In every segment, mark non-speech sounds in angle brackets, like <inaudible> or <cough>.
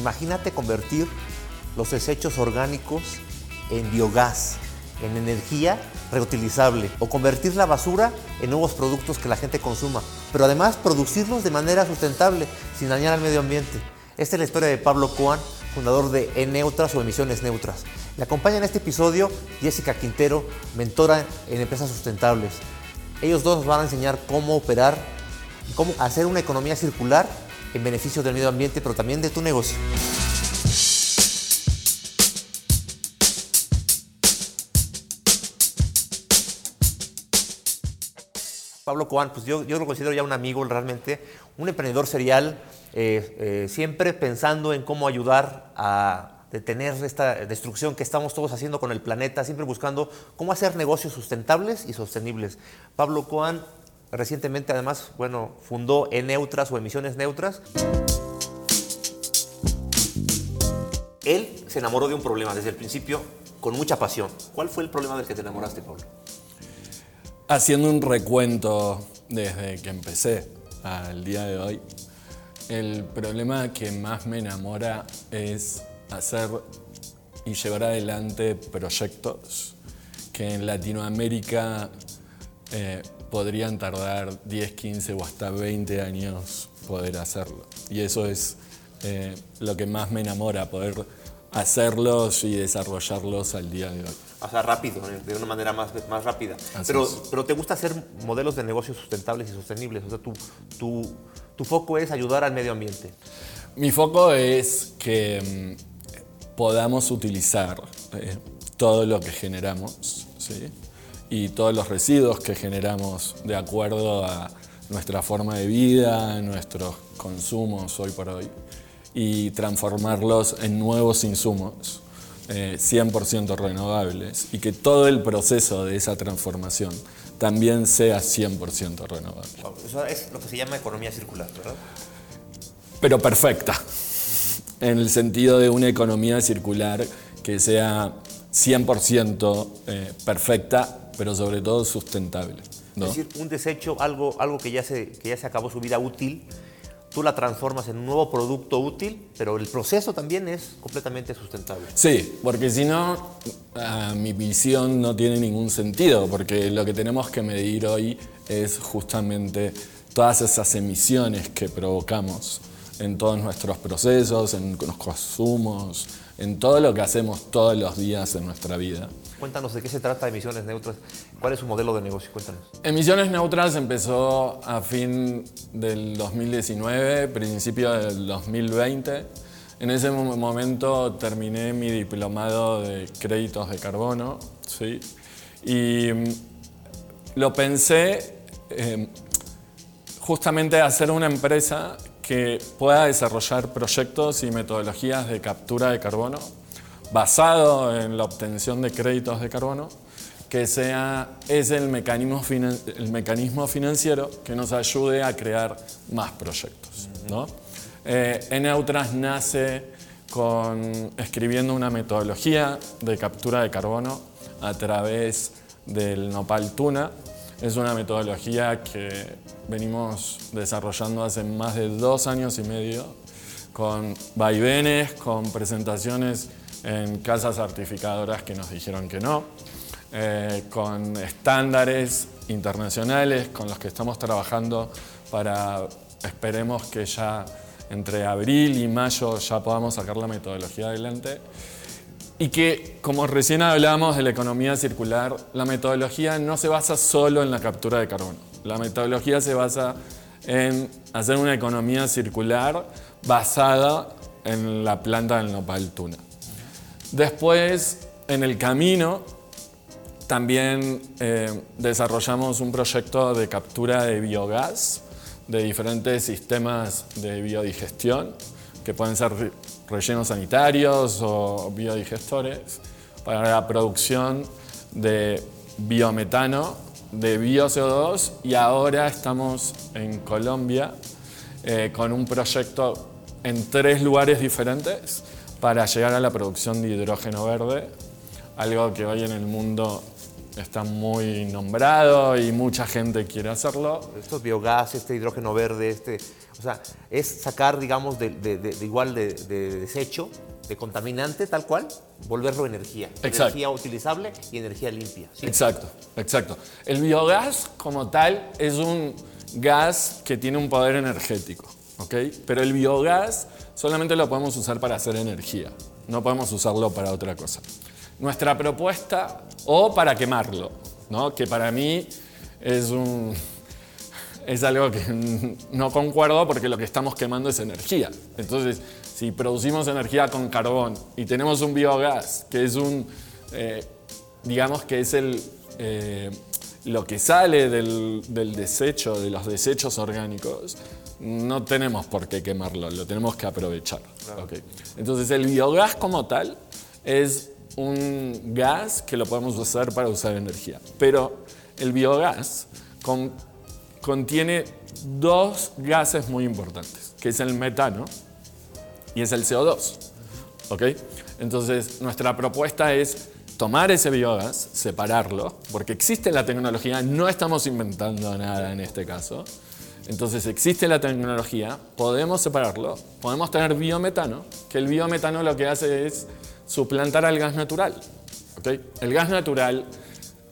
Imagínate convertir los desechos orgánicos en biogás, en energía reutilizable o convertir la basura en nuevos productos que la gente consuma, pero además producirlos de manera sustentable, sin dañar al medio ambiente. Esta es la historia de Pablo Coan, fundador de E-Neutras o Emisiones Neutras. Le acompaña en este episodio Jessica Quintero, mentora en empresas sustentables. Ellos dos nos van a enseñar cómo operar, cómo hacer una economía circular en beneficio del medio ambiente, pero también de tu negocio. Pablo Coan, pues yo, yo, lo considero ya un amigo realmente, un emprendedor serial, eh, eh, siempre pensando en cómo ayudar a detener esta destrucción que estamos todos haciendo con el planeta, siempre buscando cómo hacer negocios sustentables y sostenibles. Pablo Coan recientemente además, bueno, fundó E-Neutras o Emisiones Neutras. Él se enamoró de un problema desde el principio con mucha pasión. ¿Cuál fue el problema del que te enamoraste, Pablo? Haciendo un recuento desde que empecé al día de hoy, el problema que más me enamora es hacer y llevar adelante proyectos que en Latinoamérica eh, podrían tardar 10, 15 o hasta 20 años poder hacerlo. Y eso es eh, lo que más me enamora, poder hacerlos y desarrollarlos al día de hoy. O sea, rápido, de una manera más, más rápida. Pero, pero te gusta hacer modelos de negocios sustentables y sostenibles. O sea, tu, tu, tu foco es ayudar al medio ambiente. Mi foco es que mm, podamos utilizar eh, todo lo que generamos, ¿sí? Y todos los residuos que generamos de acuerdo a nuestra forma de vida, nuestros consumos hoy por hoy, y transformarlos en nuevos insumos 100% eh, renovables y que todo el proceso de esa transformación también sea 100% renovable. Eso es lo que se llama economía circular, ¿verdad? Pero perfecta, en el sentido de una economía circular que sea 100% eh, perfecta pero sobre todo sustentable. Es decir, un desecho, algo, algo que, ya se, que ya se acabó su vida útil, tú la transformas en un nuevo producto útil, pero el proceso también es completamente sustentable. Sí, porque si no, mi visión no tiene ningún sentido, porque lo que tenemos que medir hoy es justamente todas esas emisiones que provocamos en todos nuestros procesos, en los consumos, en todo lo que hacemos todos los días en nuestra vida. Cuéntanos de qué se trata Emisiones Neutras. ¿Cuál es su modelo de negocio? Cuéntanos. Emisiones Neutras empezó a fin del 2019, principio del 2020. En ese momento terminé mi diplomado de créditos de carbono, ¿sí? Y mm, lo pensé eh, justamente hacer una empresa que pueda desarrollar proyectos y metodologías de captura de carbono basado en la obtención de créditos de carbono, que sea, es el mecanismo, el mecanismo financiero que nos ayude a crear más proyectos. ¿no? Eh, Eneutras nace con, escribiendo una metodología de captura de carbono a través del nopal tuna. Es una metodología que venimos desarrollando hace más de dos años y medio, con vaivenes, con presentaciones en casas certificadoras que nos dijeron que no, eh, con estándares internacionales con los que estamos trabajando para, esperemos que ya entre abril y mayo ya podamos sacar la metodología adelante. Y que, como recién hablamos de la economía circular, la metodología no se basa solo en la captura de carbono. La metodología se basa en hacer una economía circular basada en la planta del nopal tuna. Después, en el camino, también eh, desarrollamos un proyecto de captura de biogás de diferentes sistemas de biodigestión, que pueden ser rellenos sanitarios o biodigestores, para la producción de biometano, de bio-CO2 y ahora estamos en Colombia eh, con un proyecto en tres lugares diferentes para llegar a la producción de hidrógeno verde, algo que hoy en el mundo está muy nombrado y mucha gente quiere hacerlo. Estos biogás, este hidrógeno verde, este, o sea, es sacar, digamos, de, igual de desecho, de contaminante, tal cual, volverlo energía. Exacto. Energía utilizable y energía limpia. ¿sí? Exacto, exacto. El biogás como tal es un gas que tiene un poder energético, ¿ok? Pero el biogás solamente lo podemos usar para hacer energía, no podemos usarlo para otra cosa. Nuestra propuesta, o para quemarlo, ¿no? Que para mí es un, es algo que <laughs> no concuerdo porque lo que estamos quemando es energía. Entonces, si producimos energía con carbón y tenemos un biogás, que es un, eh, digamos que es el, eh, lo que sale del, del desecho, de los desechos orgánicos, no tenemos por qué quemarlo, lo tenemos que aprovechar. Entonces, el biogás como tal es un gas que lo podemos usar para usar energía. Pero el biogás con- contiene dos gases muy importantes, que es el metano y es el CO2. ¿Ok? Entonces, nuestra propuesta es tomar ese biogás, separarlo, porque existe la tecnología, no estamos inventando nada en este caso. Entonces, existe la tecnología, podemos separarlo, podemos tener biometano, que el biometano lo que hace es suplantar al gas natural. ¿ok? El gas natural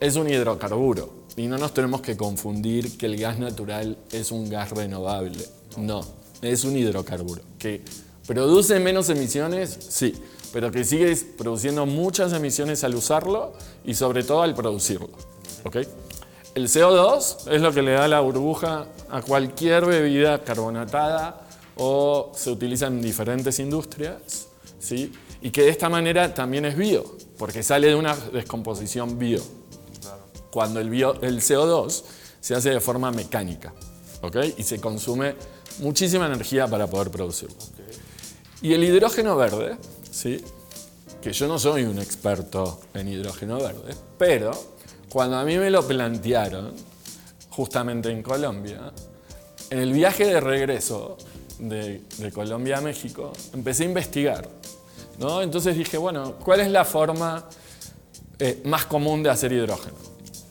es un hidrocarburo y no nos tenemos que confundir que el gas natural es un gas renovable. No, es un hidrocarburo que produce menos emisiones, sí, pero que sigue produciendo muchas emisiones al usarlo y sobre todo al producirlo. ¿ok? El CO2 es lo que le da la burbuja a cualquier bebida carbonatada o se utiliza en diferentes industrias, ¿sí? y que de esta manera también es bio, porque sale de una descomposición bio cuando el, bio- el CO2 se hace de forma mecánica ¿ok? y se consume muchísima energía para poder producirlo. Y el hidrógeno verde, ¿sí? que yo no soy un experto en hidrógeno verde, pero cuando a mí me lo plantearon, justamente en Colombia, en el viaje de regreso de, de Colombia a México, empecé a investigar. ¿no? Entonces dije, bueno, ¿cuál es la forma eh, más común de hacer hidrógeno?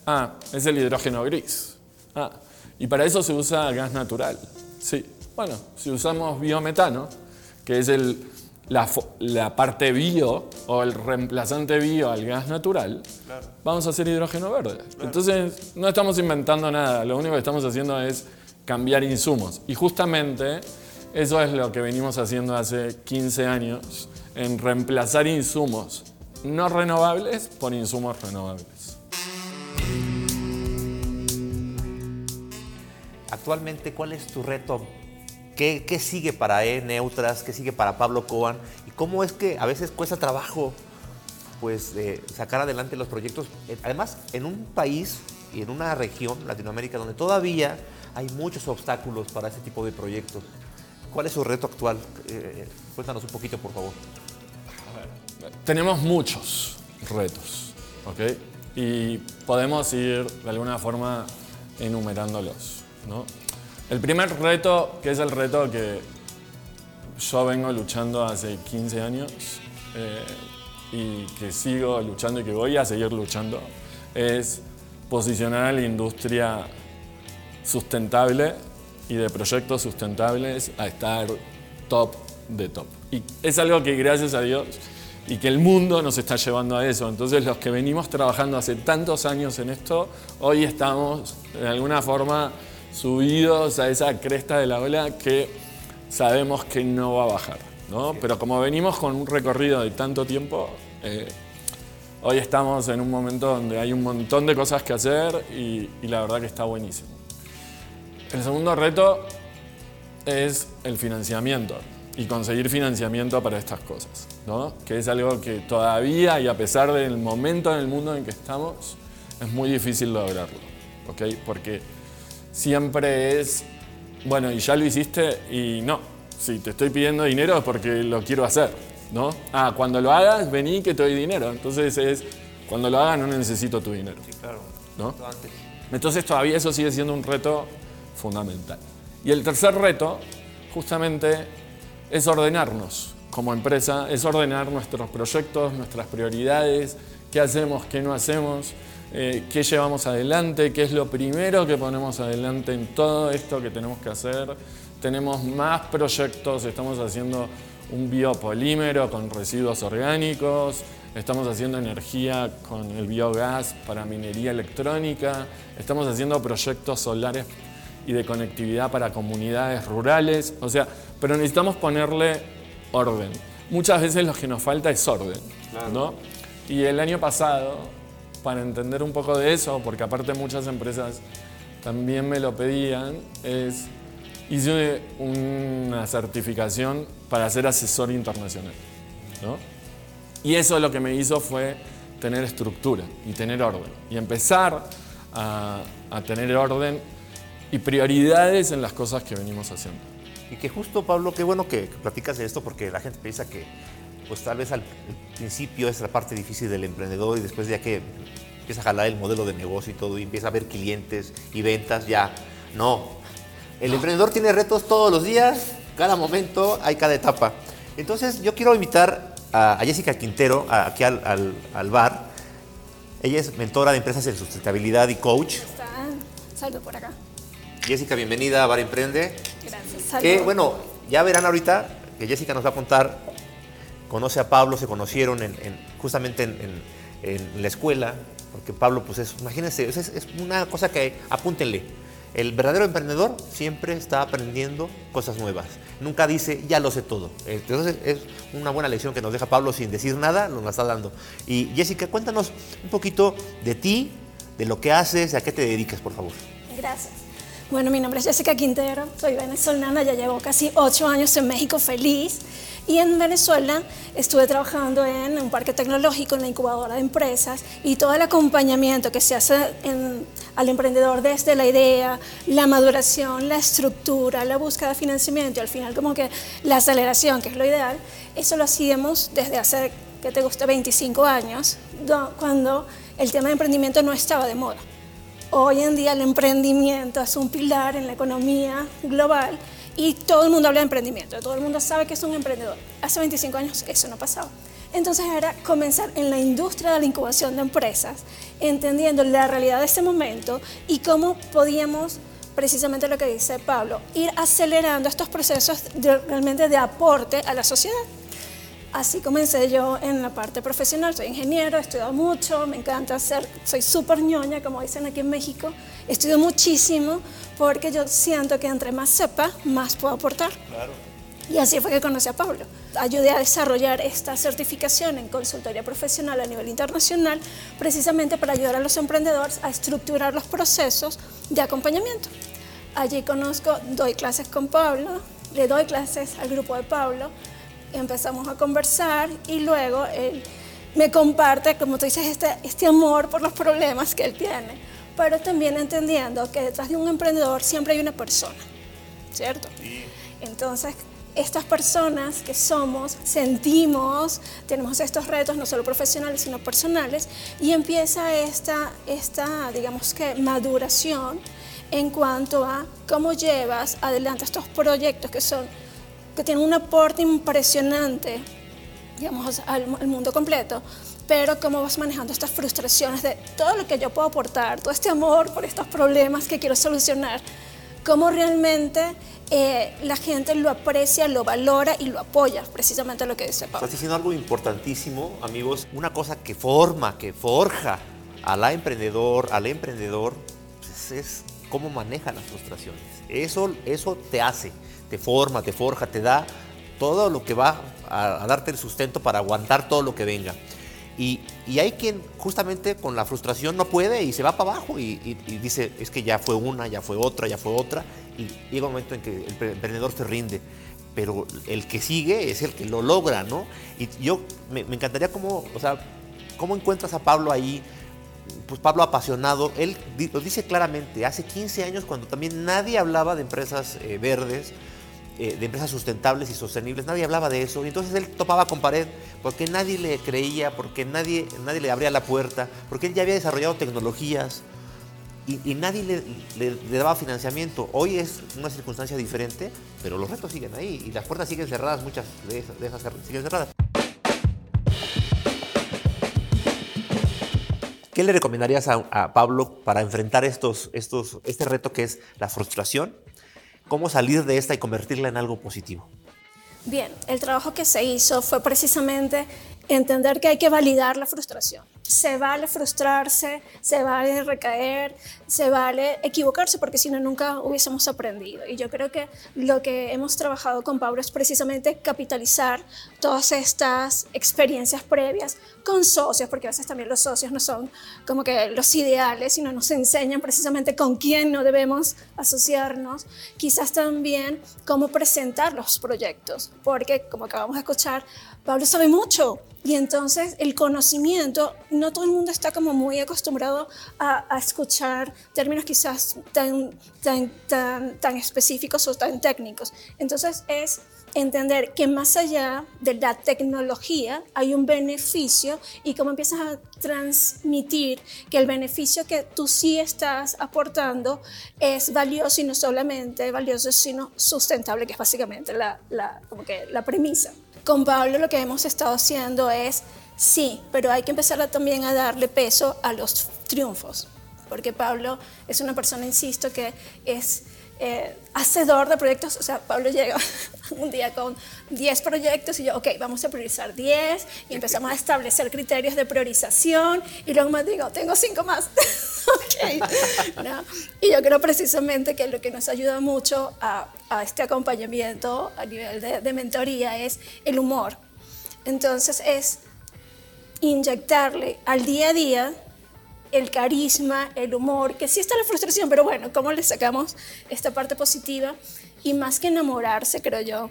Ah, es el hidrógeno gris. Ah, y para eso se usa gas natural. Sí, bueno, si usamos biometano, que es el, la, parte bio o el reemplazante bio al gas natural, vamos a hacer hidrógeno verde. Entonces, no estamos inventando nada, lo único que estamos haciendo es cambiar insumos. Y justamente eso es lo que venimos haciendo hace 15 años, en reemplazar insumos no renovables por insumos renovables. Actualmente, ¿cuál es tu reto? ¿Qué, sigue para E Neutras? ¿Qué sigue para Pablo Coan? ¿Y cómo es que a veces cuesta trabajo pues, eh, sacar adelante los proyectos? Eh, Además, en un país y en una región, Latinoamérica, donde todavía hay muchos obstáculos para ese tipo de proyectos. ¿Cuál es su reto actual? Eh, cuéntanos un poquito, por favor. Tenemos muchos retos, ¿ok? Y podemos ir de alguna forma enumerándolos, ¿no? El primer reto, que es el reto que yo vengo luchando hace 15 años eh, y que sigo luchando y que voy a seguir luchando, es posicionar a la industria sustentable y de proyectos sustentables a estar top de top. Y es algo que gracias a Dios y que el mundo nos está llevando a eso. Entonces los que venimos trabajando hace tantos años en esto, hoy estamos de alguna forma subidos a esa cresta de la ola que sabemos que no va a bajar. ¿no? Pero como venimos con un recorrido de tanto tiempo, eh, hoy estamos en un momento donde hay un montón de cosas que hacer y, y la verdad que está buenísimo. El segundo reto es el financiamiento y conseguir financiamiento para estas cosas, ¿no? que es algo que todavía y a pesar del momento en el mundo en que estamos, es muy difícil lograrlo, ¿ok? porque siempre es, bueno, y ya lo hiciste y no, si te estoy pidiendo dinero es porque lo quiero hacer, ¿no? Ah, cuando lo hagas, vení que te doy dinero. Entonces es, cuando lo hagas no necesito tu dinero, Claro. ¿no? Antes. Entonces todavía eso sigue siendo un reto fundamental. Y el tercer reto, justamente, es ordenarnos como empresa, es ordenar nuestros proyectos, nuestras prioridades, qué hacemos, qué no hacemos. Eh, qué llevamos adelante, qué es lo primero que ponemos adelante en todo esto que tenemos que hacer. Tenemos más proyectos, estamos haciendo un biopolímero con residuos orgánicos, estamos haciendo energía con el biogás para minería electrónica, estamos haciendo proyectos solares y de conectividad para comunidades rurales, o sea, pero necesitamos ponerle orden. Muchas veces lo que nos falta es orden, ¿no? Y el año pasado, para entender un poco de eso, porque aparte muchas empresas también me lo pedían, es hice una certificación para ser asesor internacional, ¿no? Y eso lo que me hizo fue tener estructura y tener orden y empezar a, a tener orden y prioridades en las cosas que venimos haciendo. Y que justo, Pablo, qué bueno que, platicas de esto porque la gente piensa que, pues tal vez al principio es la parte difícil del emprendedor y después ya que empieza a jalar el modelo de negocio y todo y empieza a ver clientes y ventas, ya no. El emprendedor tiene retos todos los días, cada momento, hay cada etapa. Entonces yo quiero invitar a, Jessica Quintero aquí al, al, bar. Ella es mentora de empresas en sustentabilidad y coach. Salgo por acá. Jessica, bienvenida a Bar Emprende. Gracias. Que bueno, ya verán ahorita que Jessica nos va a contar, conoce a Pablo, se conocieron en, justamente en, la escuela, porque Pablo, pues es, imagínense, es, una cosa que apúntenle. El verdadero emprendedor siempre está aprendiendo cosas nuevas. Nunca dice, ya lo sé todo. Entonces es una buena lección que nos deja Pablo sin decir nada, nos está dando. Y Jessica, cuéntanos un poquito de ti, de lo que haces, a qué te dedicas, por favor. Gracias. Bueno, mi nombre es Jessica Quintero, soy venezolana, ya llevo casi ocho años en México feliz y en Venezuela estuve trabajando en un parque tecnológico, en la incubadora de empresas y todo el acompañamiento que se hace al emprendedor desde la idea, la maduración, la estructura, la búsqueda de financiamiento y al final como que la aceleración, que es lo ideal, eso lo hacíamos desde hace, que te guste, 25 años, cuando el tema de emprendimiento no estaba de moda. Hoy en día el emprendimiento es un pilar en la economía global y todo el mundo habla de emprendimiento, todo el mundo sabe que es un emprendedor. Hace 25 años eso no pasaba. Entonces era comenzar en la industria de la incubación de empresas, entendiendo la realidad de ese momento y cómo podíamos, precisamente lo que dice Pablo, ir acelerando estos procesos realmente de aporte a la sociedad. Así comencé yo en la parte profesional, soy ingeniero, he estudiado mucho, me encanta hacer, soy súper ñoña, como dicen aquí en México, estudio muchísimo porque yo siento que entre más sepa, más puedo aportar. Claro. Y así fue que conocí a Pablo. Ayudé a desarrollar esta certificación en consultoría profesional a nivel internacional, precisamente para ayudar a los emprendedores a estructurar los procesos de acompañamiento. Allí conozco, doy clases con Pablo, le doy clases al grupo de Pablo, empezamos a conversar y luego él me comparte, como tú dices, este, este amor por los problemas que él tiene, pero también entendiendo que detrás de un emprendedor siempre hay una persona, ¿cierto? Entonces, estas personas que somos, sentimos, tenemos estos retos no solo profesionales, sino personales, y empieza esta, esta digamos que, maduración en cuanto a cómo llevas adelante estos proyectos que son que tiene un aporte impresionante, digamos, al, mundo completo, pero cómo vas manejando estas frustraciones de todo lo que yo puedo aportar, todo este amor por estos problemas que quiero solucionar, cómo realmente eh, la gente lo aprecia, lo valora y lo apoya, precisamente lo que dice Pablo. Estás diciendo algo importantísimo, amigos, una cosa que forma, que forja a la emprendedor, al emprendedor, pues es cómo maneja las frustraciones. Eso, eso te hace te forma, te forja, te da todo lo que va a, darte el sustento para aguantar todo lo que venga. Y, hay quien justamente con la frustración no puede y se va para abajo y, dice, es que ya fue una, ya fue otra, ya fue otra, y llega un momento en que el emprendedor se rinde. Pero el que sigue es el que lo logra, ¿no? Y yo me, encantaría cómo, o sea, cómo encuentras a Pablo ahí, pues Pablo apasionado, él lo dice claramente, hace 15 años cuando también nadie hablaba de empresas eh, verdes, eh, de empresas sustentables y sostenibles, nadie hablaba de eso, entonces él topaba con pared porque nadie le creía, porque nadie, nadie le abría la puerta, porque él ya había desarrollado tecnologías y, nadie le, daba financiamiento. Hoy es una circunstancia diferente, pero los retos siguen ahí y las puertas siguen cerradas, muchas de esas siguen cerradas. ¿Qué le recomendarías a, Pablo para enfrentar estos, estos, este reto que es la frustración? ¿Cómo salir de esta y convertirla en algo positivo? Bien, el trabajo que se hizo fue precisamente entender que hay que validar la frustración. Se vale frustrarse, se vale recaer, se vale equivocarse, porque si no, nunca hubiésemos aprendido. Y yo creo que lo que hemos trabajado con Pablo es precisamente capitalizar todas estas experiencias previas con socios, porque a veces también los socios no son como que los ideales, sino nos enseñan precisamente con quién no debemos asociarnos. Quizás también cómo presentar los proyectos, porque como acabamos de escuchar, Pablo sabe mucho y entonces el conocimiento, no todo el mundo está como muy acostumbrado a, escuchar términos quizás tan, tan, tan, tan específicos o tan técnicos. Entonces es entender que más allá de la tecnología hay un beneficio y cómo empiezas a transmitir que el beneficio que tú sí estás aportando es valioso y no solamente valioso, sino sustentable, que es básicamente la, como que la premisa. Con Pablo lo que hemos estado haciendo es, sí, pero hay que empezar también a darle peso a los triunfos, porque Pablo es una persona, insisto, que es eh, hacedor de proyectos, o sea, Pablo llega <laughs> un día con 10 proyectos y yo, ok, vamos a priorizar 10 y empezamos a establecer criterios de priorización y luego me digo, tengo 5 más. <laughs> okay. Y yo creo precisamente que lo que nos ayuda mucho a, a este acompañamiento a nivel de, de mentoría es el humor. Entonces es inyectarle al día a día el carisma, el humor, que sí está la frustración, pero bueno, ¿cómo le sacamos esta parte positiva? Y más que enamorarse, creo yo,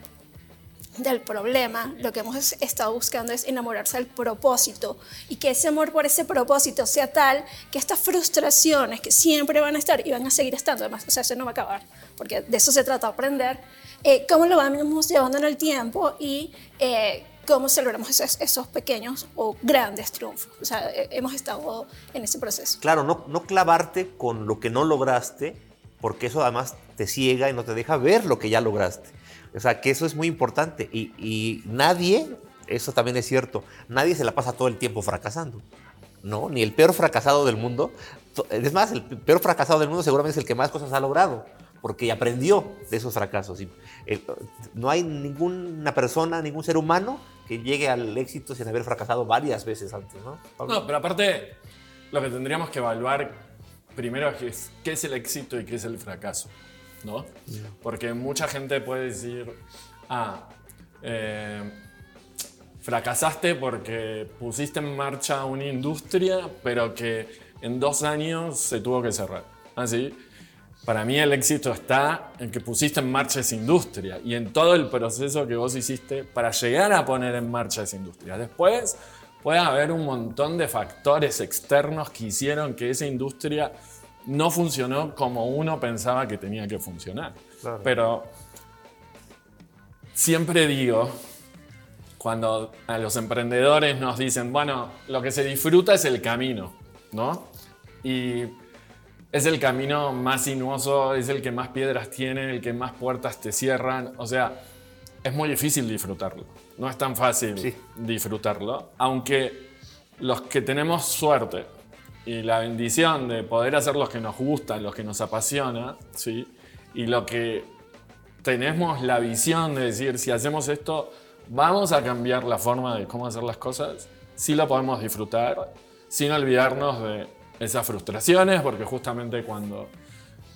del problema, lo que hemos estado buscando es enamorarse del propósito y que ese amor por ese propósito sea tal que estas frustraciones que siempre van a estar y van a seguir estando, además, o sea, eso no va a acabar, porque de eso se trata de aprender, eh, cómo lo vamos llevando en el tiempo y eh, cómo celebramos esos, esos, pequeños o grandes triunfos. O sea, eh, hemos estado en ese proceso. Claro, no, no clavarte con lo que no lograste, porque eso además te ciega y no te deja ver lo que ya lograste. O sea, que eso es muy importante. Y, nadie, eso también es cierto, nadie se la pasa todo el tiempo fracasando. ¿no? Ni el peor fracasado del mundo. Es más, el peor fracasado del mundo seguramente es el que más cosas ha logrado porque aprendió de esos fracasos. Eh, no hay ninguna persona, ningún ser humano que llegue al éxito sin haber fracasado varias veces antes, ¿no? No, pero aparte, lo que tendríamos que evaluar primero es qué es el éxito y qué es el fracaso, ¿no? Porque mucha gente puede decir, ah, eh, fracasaste porque pusiste en marcha una industria, pero que en dos años se tuvo que cerrar. ¿Así? ¿Ah, para mí el éxito está en que pusiste en marcha esa industria y en todo el proceso que vos hiciste para llegar a poner en marcha esa industria. Después puede haber un montón de factores externos que hicieron que esa industria no funcionó como uno pensaba que tenía que funcionar. Pero siempre digo, cuando a los emprendedores nos dicen, bueno, lo que se disfruta es el camino, ¿no? Y es el camino más sinuoso, es el que más piedras tiene, el que más puertas te cierran. O sea, es muy difícil disfrutarlo. No es tan fácil disfrutarlo. Aunque los que tenemos suerte y la bendición de poder hacer lo que nos gusta, lo que nos apasiona, ¿sí? y lo que tenemos la visión de decir, si hacemos esto, vamos a cambiar la forma de cómo hacer las cosas, sí lo podemos disfrutar, sin olvidarnos de esas frustraciones, porque justamente cuando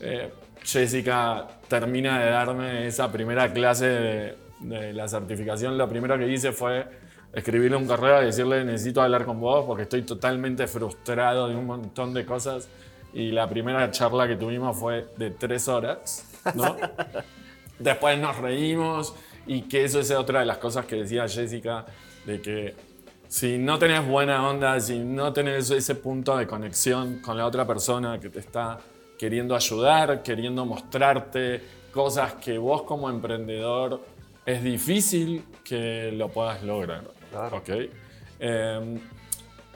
eh, Jessica termina de darme esa primera clase de, la certificación, lo primero que hice fue escribirle un correo y decirle necesito hablar con vos porque estoy totalmente frustrado de un montón de cosas. Y la primera charla que tuvimos fue de tres horas, ¿no? <laughs> Después nos reímos y que eso es otra de las cosas que decía Jessica, de que si no tenés buena onda, si no tenés ese punto de conexión con la otra persona que te está queriendo ayudar, queriendo mostrarte cosas que vos como emprendedor es difícil que lo puedas lograr. Em,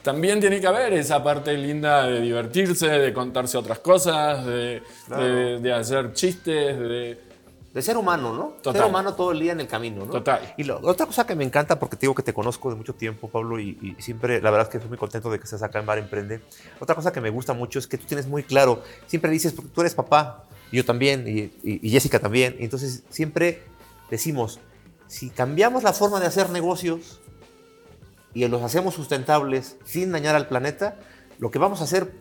también tiene que haber esa parte linda de divertirse, de contarse otras cosas, de, de hacer chistes, de de ser humano, ¿no? Total. Ser humano todo el día en el camino, ¿no? Total. Y lo- otra cosa que me encanta, porque te digo que te conozco de mucho tiempo, Pablo, y, y siempre, la verdad es que estoy muy contento de que estés acá en Bar Emprende. Otra cosa que me gusta mucho es que tú tienes muy claro, siempre dices, tú eres papá, yo también, y, y- y Jessica también, y entonces siempre decimos, si cambiamos la forma de hacer negocios y los hacemos sustentables sin dañar al planeta, lo que vamos a hacer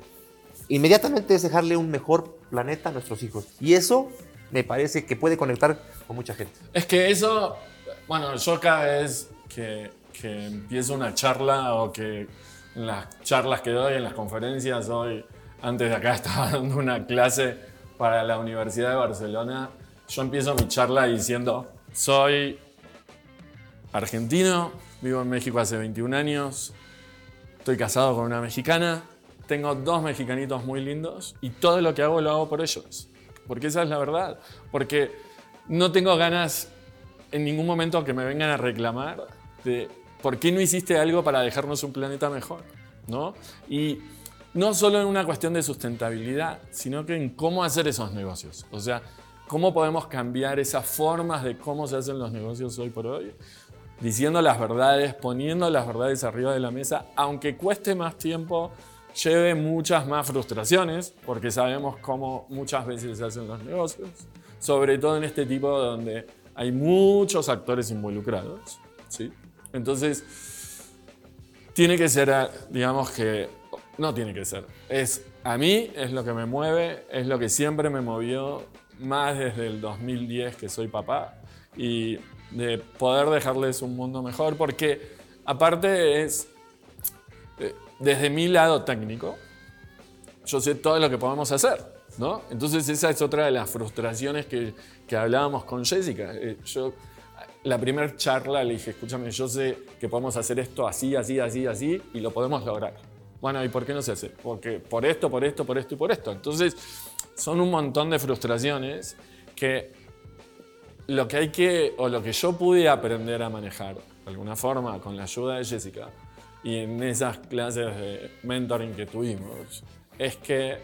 inmediatamente es dejarle un mejor planeta a nuestros hijos. Y eso me parece que puede conectar con mucha gente. Es que eso, bueno, cada vez que, que empiezo una charla o que en las charlas que doy, en las conferencias, hoy, antes de acá <laughs> estaba dando una clase para la Universidad de Barcelona, yo empiezo mi charla diciendo, soy argentino, vivo en México hace 21 años, estoy casado con una mexicana, tengo dos mexicanitos muy lindos y todo lo que hago lo hago por ellos. Porque esa es la verdad. Porque no tengo ganas en ningún momento que me vengan a reclamar de por qué no hiciste algo para dejarnos un planeta mejor. ¿no? Y no solo en una cuestión de sustentabilidad, sino que en cómo hacer esos negocios. O sea, cómo podemos cambiar esas formas de cómo se hacen los negocios hoy por hoy diciendo las verdades, poniendo las verdades arriba de la mesa, aunque cueste más tiempo, lleve muchas más frustraciones, porque sabemos cómo muchas veces se hacen los negocios, sobre todo en este tipo donde hay muchos actores involucrados. ¿sí? Entonces, tiene que ser, digamos que, no tiene que ser, es a mí, es lo que me mueve, es lo que siempre me movió, más desde el 2010 que soy papá, y de poder dejarles un mundo mejor, porque aparte es, eh, desde mi lado técnico, yo sé todo lo que podemos hacer, ¿no? Entonces esa es otra de las frustraciones que, que hablábamos con Jessica. Eh, yo, la primera charla le dije, escúchame, yo sé que podemos hacer esto así, así, así, así, y lo podemos lograr. Bueno, ¿y por qué no se hace? Porque por esto, por esto, por esto y por esto. Entonces, son un montón de frustraciones que lo que hay que, o lo que yo pude aprender a manejar de alguna forma con la ayuda de Jessica y en esas clases de mentoring que tuvimos, es que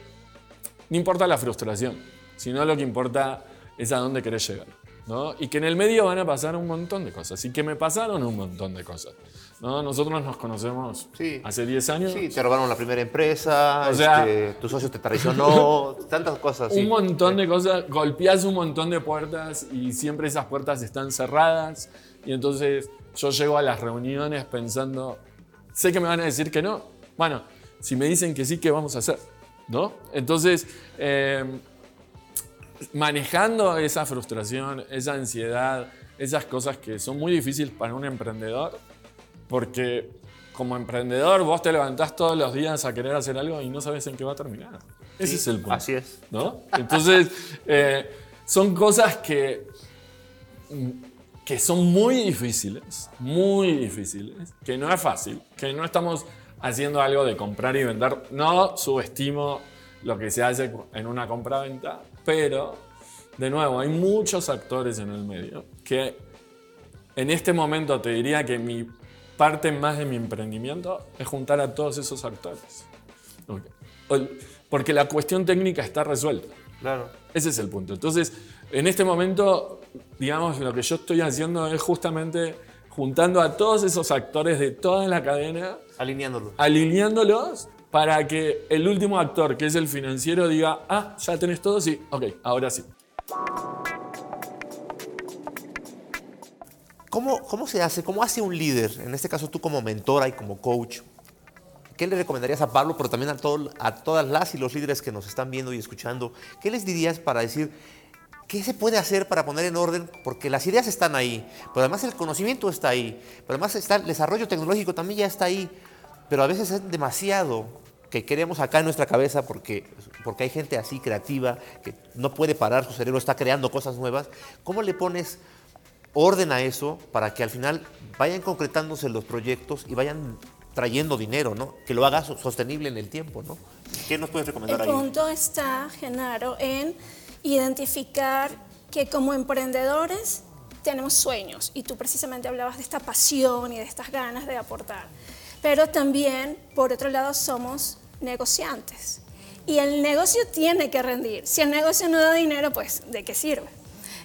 no importa la frustración, sino lo que importa es a dónde querés llegar. ¿No? Y que en el medio van a pasar un montón de cosas. Y que me pasaron un montón de cosas. ¿no? Nosotros nos conocemos Sí. hace 10 años. Sí, te robaron la primera empresa, O sea- este, tu socio te traicionó, <laughs> tantas cosas. sí. Un montón de cosas, golpeas un montón de puertas y siempre esas puertas están cerradas. Y entonces yo llego a las reuniones pensando, sé que me van a decir que no. Bueno, si me dicen que sí, ¿qué vamos a hacer? ¿No? Entonces, eh, manejando esa frustración, esa ansiedad, esas cosas que son muy difíciles para un emprendedor, porque como emprendedor vos te levantás todos los días a querer hacer algo y no sabes en qué va a terminar. Ese Sí, es el punto. Así es. ¿no? Entonces, <laughs> eh, son cosas que, que son muy difíciles, muy difíciles, que no es fácil, que no estamos haciendo algo de comprar y vender. No subestimo lo que se hace en una compra-venta, pero, de nuevo, hay muchos actores en el medio que en este momento te diría que mi parte más de mi emprendimiento es juntar a todos esos actores. Porque la cuestión técnica está resuelta. Claro. Ese es el punto. Entonces, en este momento, digamos, lo que yo estoy haciendo es justamente juntando a todos esos actores de toda la cadena, Alineándolo. alineándolos para que el último actor, que es el financiero, diga, ah, ya tenés todo, sí, ok, ahora sí. ¿Cómo, ¿Cómo se hace? ¿Cómo hace un líder? En este caso tú como mentora y como coach. ¿Qué le recomendarías a Pablo, pero también a, a todas las y los líderes que nos están viendo y escuchando? ¿Qué les dirías para decir qué se puede hacer para poner en orden? Porque las ideas están ahí, pero además el conocimiento está ahí, pero además está el desarrollo tecnológico también ya está ahí, pero a veces es demasiado que queremos acá en nuestra cabeza porque, porque hay gente así creativa que no puede parar, su cerebro está creando cosas nuevas. ¿Cómo le pones orden a eso para que al final vayan concretándose los proyectos y vayan trayendo dinero, ¿no? Que lo haga so- sostenible en el tiempo, ¿no? ¿Qué nos puedes recomendar El ahí? punto está, Genaro, en identificar que como emprendedores tenemos sueños y tú precisamente hablabas de esta pasión y de estas ganas de aportar. Pero también, por otro lado, somos negociantes. Y el negocio tiene que rendir. Si el negocio no da dinero, pues, ¿de qué sirve?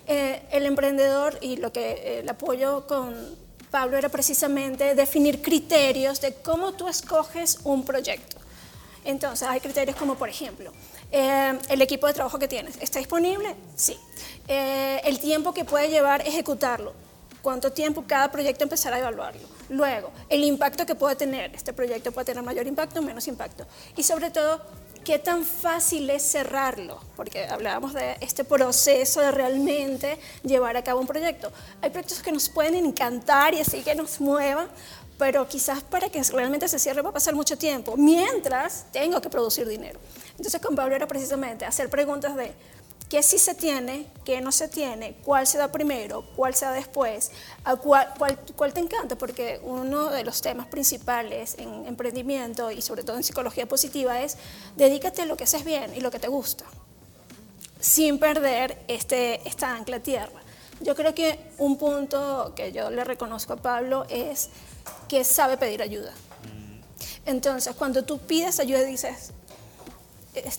Eh, el emprendedor y lo que eh, el apoyo con Pablo era precisamente definir criterios de cómo tú escoges un proyecto. Entonces, hay criterios como, por ejemplo, eh, el equipo de trabajo que tienes. ¿Está disponible? Sí. el tiempo que puede llevar ejecutarlo. ¿Cuánto tiempo cada proyecto empezará a evaluarlo? Luego, el impacto que puede tener. Este proyecto puede tener mayor impacto o menos impacto. Y sobre todo, qué tan fácil es cerrarlo, porque hablábamos de este proceso de realmente llevar a cabo un proyecto. Hay proyectos que nos pueden encantar y así que nos muevan, pero quizás para que realmente se cierre va a pasar mucho tiempo, mientras tengo que producir dinero. Entonces con Pablo era precisamente hacer preguntas de qué sí se tiene, qué no se tiene, cuál se da primero, cuál se da después, cuál, cuál, te encanta, porque uno de los temas principales en emprendimiento y sobre todo en psicología positiva es dedícate a lo que haces bien y lo que te gusta, sin perder este, esta ancla tierra. Yo creo que un punto que yo le reconozco a Pablo es que sabe pedir ayuda. Entonces, cuando tú pides ayuda dices,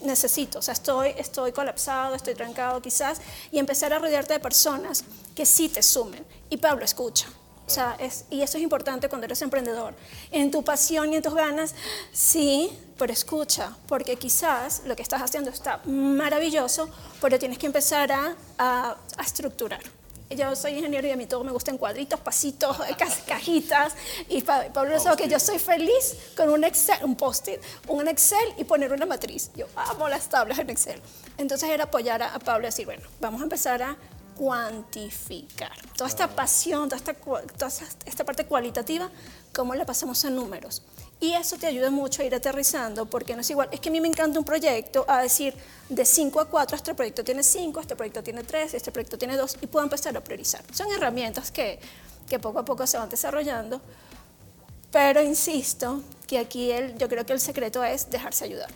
necesito, o sea, estoy, estoy colapsado, estoy trancado quizás, y empezar a rodearte de personas que sí te sumen. Y Pablo escucha. O sea, es, y eso es importante cuando eres emprendedor. En tu pasión y en tus ganas, sí, pero escucha, porque quizás lo que estás haciendo está maravilloso, pero tienes que empezar a, a, a estructurar yo soy ingeniero y a mí todo me gusta en cuadritos, pasitos, <laughs> cajitas. Y Pablo sabe que yo soy feliz con un Excel, un post-it, un Excel y poner una matriz. Yo amo las tablas en Excel. Entonces era apoyar a, Pablo y decir, bueno, vamos a empezar a cuantificar. Toda esta pasión, toda esta, toda esta parte cualitativa, ¿cómo la pasamos en números? Y eso te ayuda mucho a ir aterrizando, porque no es igual. Es que a mí me encanta un proyecto, a decir, de 5 a 4, este proyecto tiene 5, este proyecto tiene 3, este proyecto tiene 2, y puedo empezar a priorizar. Son herramientas que, que poco a poco se van desarrollando, pero insisto que aquí el, yo creo que el secreto es dejarse ayudar.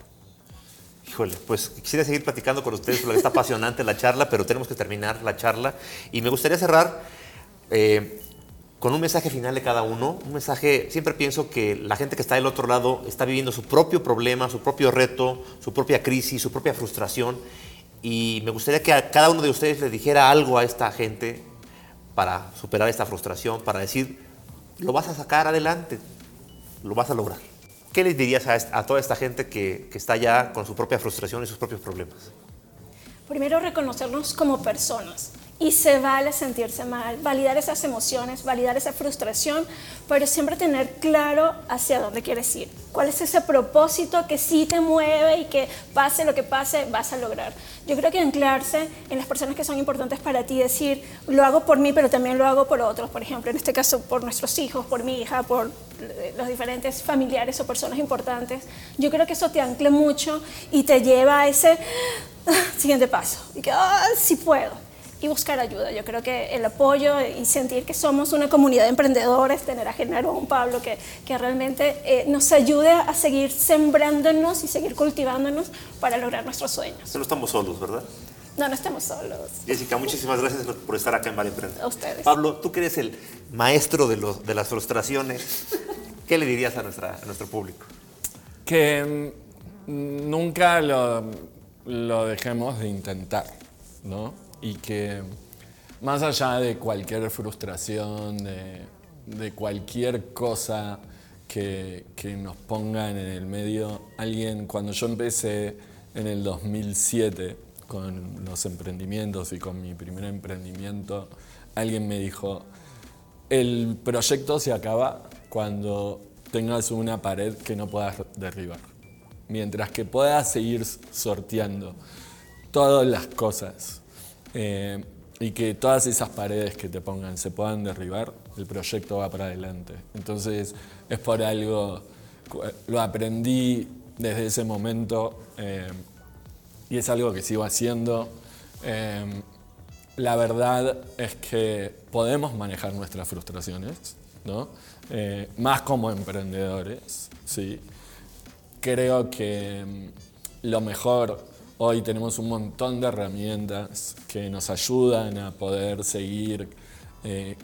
Híjole, pues quisiera seguir platicando con ustedes porque está <laughs> apasionante la charla, pero tenemos que terminar la charla. Y me gustaría cerrar eh, con un mensaje final de cada uno. Un mensaje, siempre pienso que la gente que está del otro lado está viviendo su propio problema, su propio reto, su propia crisis, su propia frustración. Y me gustaría que a cada uno de ustedes le dijera algo a esta gente para superar esta frustración, para decir, lo vas a sacar adelante, lo vas a lograr. ¿Qué les dirías a, toda esta gente que, que está ya con su propia frustración y sus propios problemas? Primero, reconocernos como personas y se vale sentirse mal, validar esas emociones, validar esa frustración, pero siempre tener claro hacia dónde quieres ir, cuál es ese propósito que sí te mueve y que pase lo que pase, vas a lograr. Yo creo que anclarse en las personas que son importantes para ti, decir, lo hago por mí, pero también lo hago por otros, por ejemplo, en este caso por nuestros hijos, por mi hija, por los diferentes familiares o personas importantes, yo creo que eso te ancla mucho y te lleva a ese ah, siguiente paso, y que, ah, sí puedo y buscar ayuda. Yo creo que el apoyo y sentir que somos una comunidad de emprendedores, tener a Genaro, a un Pablo que, que realmente eh, nos ayude a seguir sembrándonos y seguir cultivándonos para lograr nuestros sueños. No estamos solos, ¿verdad? No, no estamos solos. Jessica, muchísimas gracias por estar acá en Vale Emprende. A ustedes. Pablo, tú que eres el maestro de, los, de las frustraciones, ¿qué le dirías a, nuestra, a nuestro público? Que mm, nunca lo, lo dejemos de intentar, ¿no? Y que más allá de cualquier frustración, de, cualquier cosa que, nos pongan en el medio, alguien, cuando yo empecé en el 2007 con los emprendimientos y con mi primer emprendimiento, alguien me dijo, el proyecto se acaba cuando tengas una pared que no puedas derribar. Mientras que puedas seguir sorteando todas las cosas eh, y que todas esas paredes que te pongan se puedan derribar, el proyecto va para adelante. Entonces es por algo, lo aprendí desde ese momento eh, y es algo que sigo haciendo. Eh, la verdad es que podemos manejar nuestras frustraciones, ¿no? más como emprendedores, ¿sí? Creo que mm, lo mejor Hoy tenemos un montón de herramientas que nos ayudan a poder seguir, eh,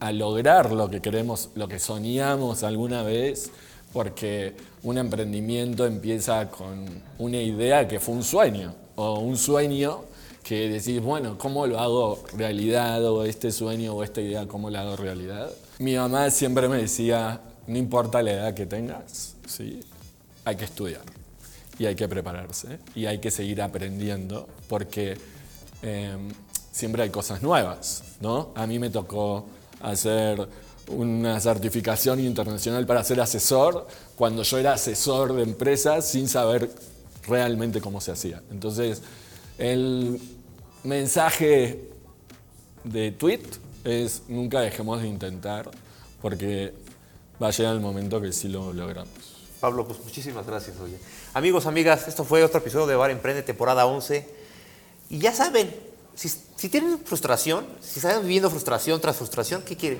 a lograr lo que queremos, lo que soñamos alguna vez, porque un emprendimiento empieza con una idea que fue un sueño, o un sueño que decís, bueno, ¿cómo lo hago realidad? O este sueño o esta idea, ¿cómo lo hago realidad? Mi mamá siempre me decía, no importa la edad que tengas, ¿sí? hay que estudiar y hay que prepararse y hay que seguir aprendiendo porque em, siempre hay cosas nuevas, ¿no? A mí me tocó hacer una certificación internacional para ser asesor cuando yo era asesor de empresas sin saber realmente cómo se hacía. Entonces, el mensaje de tweet es nunca dejemos de intentar porque va a llegar el momento que sí lo logramos. Pablo, pues muchísimas gracias. Oye. Amigos, amigas, esto fue otro episodio de Bar Emprende, temporada 11. Y ya saben, si, tienen frustración, si están viviendo frustración tras frustración, ¿qué quieren?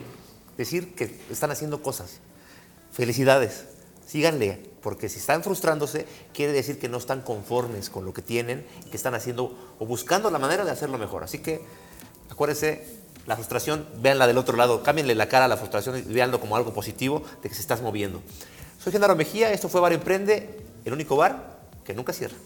Decir que están haciendo cosas. Felicidades, síganle, porque si están frustrándose, quiere decir que no están conformes con lo que tienen, que están haciendo o buscando la manera de hacerlo mejor. Así que acuérdense, la frustración, véanla del otro lado, cámbienle la cara a la frustración y véanlo como algo positivo de que se estás moviendo. Soy Genaro Mejía, esto fue Bar Emprende, el único bar que nunca cierra.